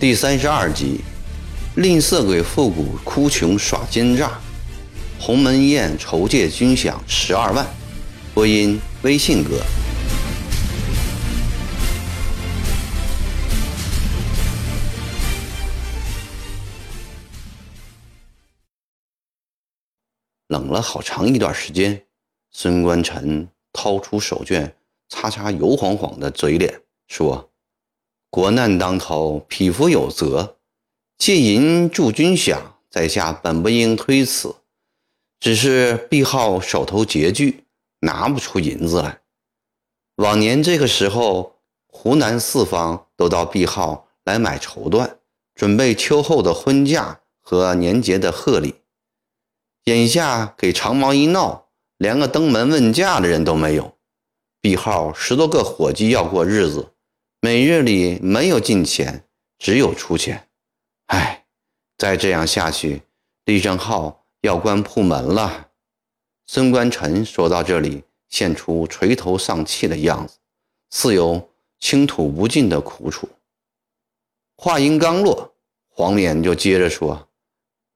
第三十二集，吝啬鬼复古哭穷耍奸诈，鸿门宴筹借军饷十二万。播音：微信哥。冷了好长一段时间，孙观臣掏出手绢，擦擦油晃晃的嘴脸，说。国难当头，匹夫有责。借银助军饷，在下本不应推辞。只是毕号手头拮据，拿不出银子来。往年这个时候，湖南四方都到毕号来买绸缎，准备秋后的婚嫁和年节的贺礼。眼下给长毛一闹，连个登门问价的人都没有。毕号十多个伙计要过日子。每日里没有进钱，只有出钱。唉，再这样下去，李正浩要关铺门了。孙观臣说到这里，现出垂头丧气的样子，似有倾吐不尽的苦楚。话音刚落，黄脸就接着说：“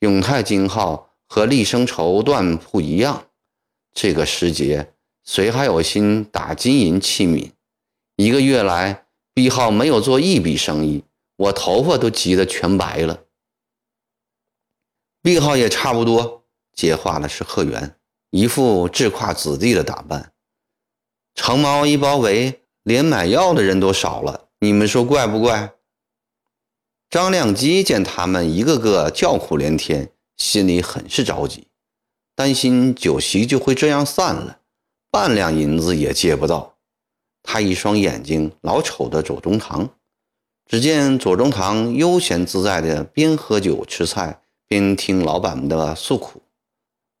永泰金号和立生绸缎铺一样，这个时节，谁还有心打金银器皿？一个月来。”毕浩没有做一笔生意，我头发都急得全白了。毕浩也差不多。接话的是贺元，一副自夸子弟的打扮。长毛一包围，连买药的人都少了，你们说怪不怪？张亮基见他们一个个叫苦连天，心里很是着急，担心酒席就会这样散了，半两银子也借不到。他一双眼睛老瞅着左宗棠，只见左宗棠悠闲自在的边喝酒吃菜，边听老板们的诉苦。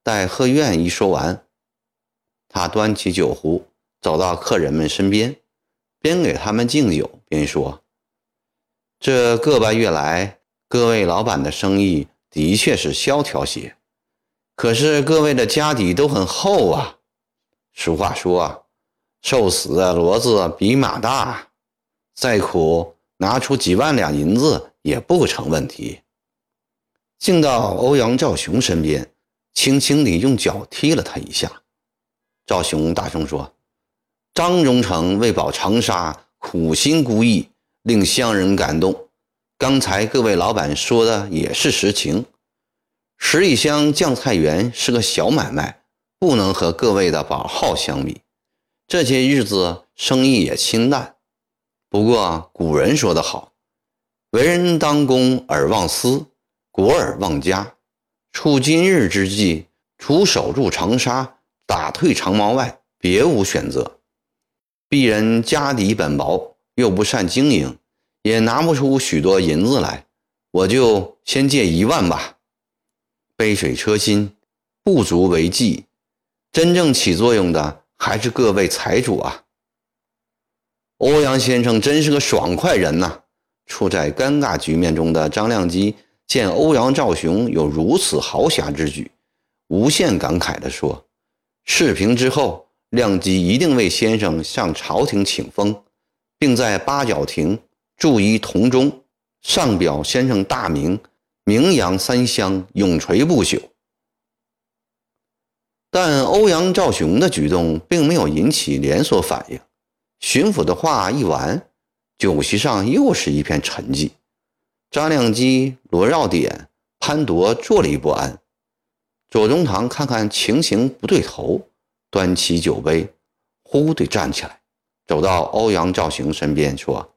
待贺苑一说完，他端起酒壶走到客人们身边，边给他们敬酒边说：“这个半月来，各位老板的生意的确是萧条些，可是各位的家底都很厚啊。俗话说啊。”瘦死的骡子比马大，再苦拿出几万两银子也不成问题。进到欧阳兆雄身边，轻轻地用脚踢了他一下。赵雄大声说：“张荣成为保长沙，苦心孤诣，令乡人感动。刚才各位老板说的也是实情。十里香酱菜园是个小买卖，不能和各位的宝号相比。”这些日子生意也清淡，不过古人说得好：“为人当公而忘私，国而忘家。”处今日之际，除守住长沙、打退长毛外，别无选择。鄙人家底本薄，又不善经营，也拿不出许多银子来，我就先借一万吧。杯水车薪，不足为计。真正起作用的。还是各位财主啊！欧阳先生真是个爽快人呐！处在尴尬局面中的张亮基见欧阳兆雄有如此豪侠之举，无限感慨地说：“事平之后，亮基一定为先生向朝廷请封，并在八角亭铸一铜钟，上表先生大名，名扬三乡，永垂不朽。”但欧阳兆雄的举动并没有引起连锁反应。巡抚的话一完，酒席上又是一片沉寂。张亮基、罗绕点、潘铎坐立不安。左宗棠看看情形不对头，端起酒杯，忽地站起来，走到欧阳兆雄身边说：“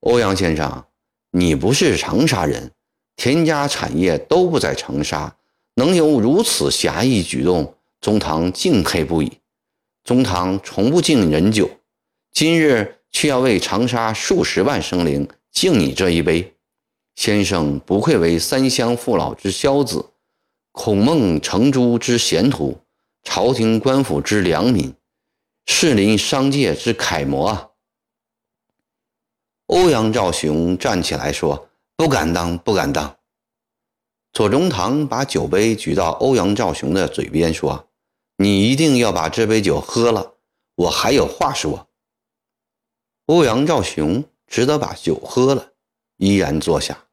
欧阳先生，你不是长沙人，田家产业都不在长沙。”能有如此侠义举动，中堂敬佩不已。中堂从不敬人酒，今日却要为长沙数十万生灵敬你这一杯。先生不愧为三乡父老之孝子，孔孟程朱之贤徒，朝廷官府之良民，士林商界之楷模啊！欧阳兆雄站起来说：“不敢当，不敢当。”左宗棠把酒杯举到欧阳兆雄的嘴边，说：“你一定要把这杯酒喝了，我还有话说。”欧阳兆雄只得把酒喝了，依然坐下。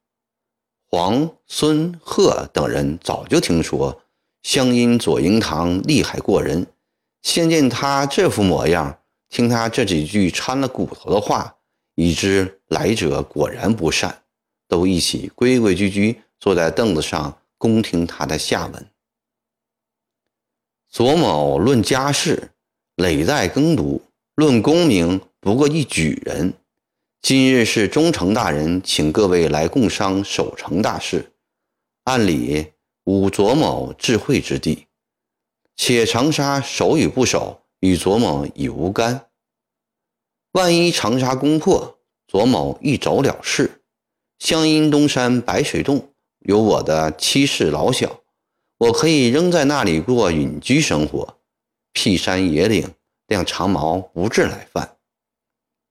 黄、孙、贺等人早就听说湘阴左营堂厉害过人，现见他这副模样，听他这几句掺了骨头的话，已知来者果然不善，都一起规规矩矩坐在凳子上，恭听他的下文。左某论家世，累代耕读；论功名，不过一举人。今日是忠诚大人请各位来共商守城大事，按理无左某智慧之地，且长沙守与不守，与左某已无干。万一长沙攻破，左某一走了事。湘阴东山白水洞有我的妻室老小。我可以仍在那里过隐居生活，僻山野岭，让长毛不致来犯。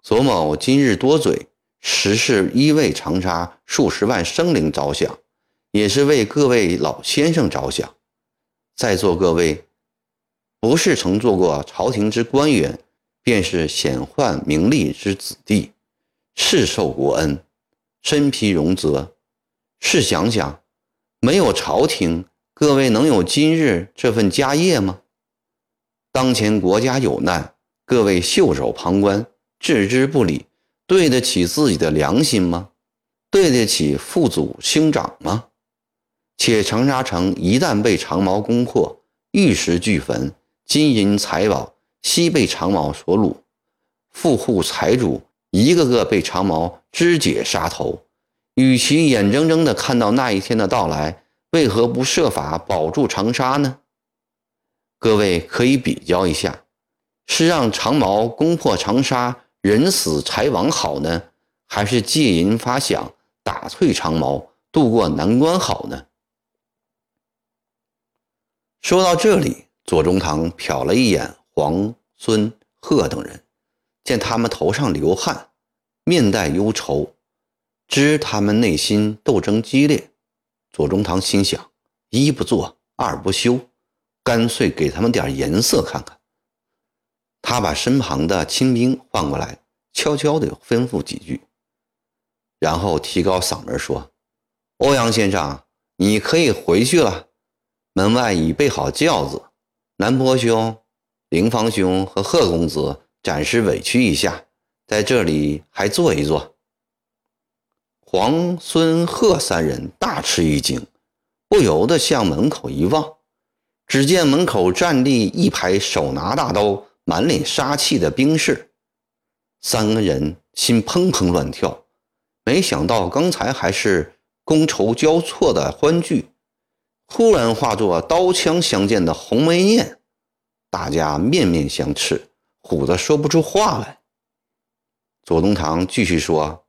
左某今日多嘴，实是一为长沙数十万生灵着想，也是为各位老先生着想。在座各位，不是曾做过朝廷之官员，便是显宦名利之子弟，是受国恩，身披荣泽。试想想，没有朝廷。各位能有今日这份家业吗？当前国家有难，各位袖手旁观，置之不理，对得起自己的良心吗？对得起父祖兄长吗？且长沙城一旦被长毛攻破，玉石俱焚，金银财宝悉被长毛所掳，富户财主一个个被长毛肢解杀头，与其眼睁睁地看到那一天的到来。为何不设法保住长沙呢？各位可以比较一下，是让长毛攻破长沙，人死财亡好呢，还是借银发饷，打退长毛，渡过难关好呢？说到这里，左宗棠瞟了一眼黄、孙、贺等人，见他们头上流汗，面带忧愁，知他们内心斗争激烈。左宗棠心想：一不做，二不休，干脆给他们点颜色看看。他把身旁的亲兵唤过来，悄悄地吩咐几句，然后提高嗓门说：“欧阳先生，你可以回去了。门外已备好轿子，南坡兄、凌芳兄和贺公子暂时委屈一下，在这里还坐一坐。”黄、孙、贺三人大吃一惊，不由得向门口一望，只见门口站立一排手拿大刀、满脸杀气的兵士。三个人心砰砰乱跳，没想到刚才还是觥筹交错的欢聚，忽然化作刀枪相见的鸿门宴，大家面面相觑，唬得说不出话来。左宗棠继续说。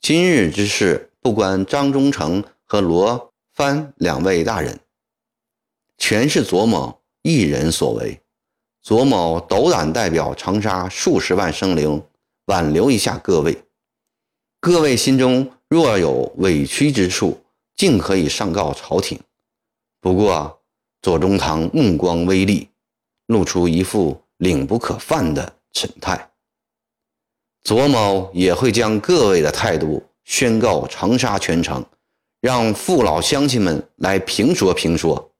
今日之事不关张忠诚和罗帆两位大人，全是左某一人所为。左某斗胆代表长沙数十万生灵，挽留一下各位。各位心中若有委屈之处，尽可以上告朝廷。不过，左宗棠目光微厉，露出一副领不可犯的神态。左某也会将各位的态度宣告长沙全城，让父老乡亲们来评说评说。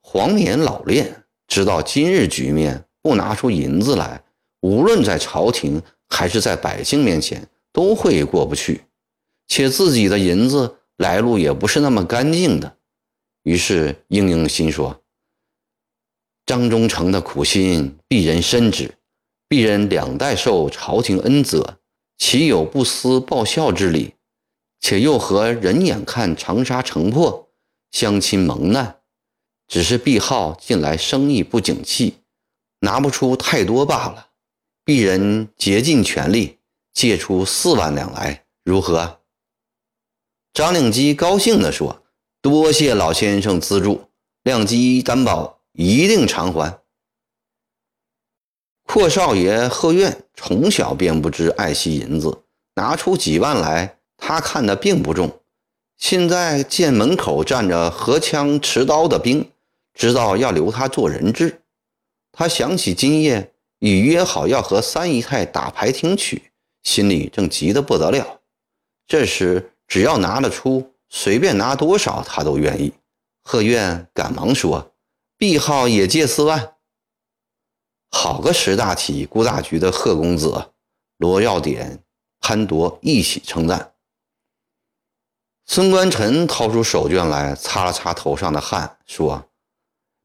黄年老练，知道今日局面不拿出银子来，无论在朝廷还是在百姓面前都会过不去，且自己的银子来路也不是那么干净的，于是应应心说：“张忠诚的苦心，鄙人深知。”鄙人两代受朝廷恩泽，岂有不思报效之理？且又何人眼看长沙城破，乡亲蒙难，只是毕号近来生意不景气，拿不出太多罢了。鄙人竭尽全力，借出四万两来，如何？张令基高兴地说：“多谢老先生资助，亮基担保一定偿还。”阔少爷贺苑从小便不知爱惜银子，拿出几万来，他看的并不重。现在见门口站着荷枪持刀的兵，知道要留他做人质。他想起今夜已约好要和三姨太打牌听曲，心里正急得不得了。这时只要拿得出，随便拿多少他都愿意。贺苑赶忙说：“碧号也借四万。”好个识大体、顾大局的贺公子！罗耀典、潘铎一起称赞。孙观臣掏出手绢来擦了擦头上的汗，说：“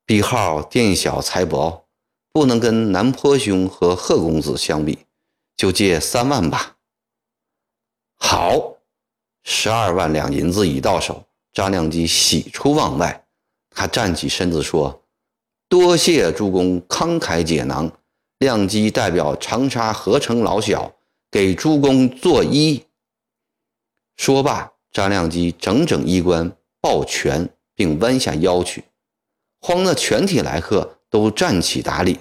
碧号店小财薄，不能跟南坡兄和贺公子相比，就借三万吧。”好，十二万两银子已到手，张亮基喜出望外。他站起身子说。多谢诸公慷慨解囊，亮机代表长沙合成老小给诸公作揖。说罢，张亮基整整衣冠抱拳，并弯下腰去，慌得全体来客都站起打礼。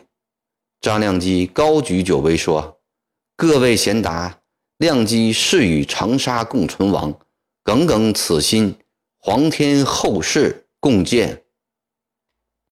张亮基高举酒杯说：“各位贤达，亮机誓与长沙共存亡，耿耿此心，皇天后世共鉴。”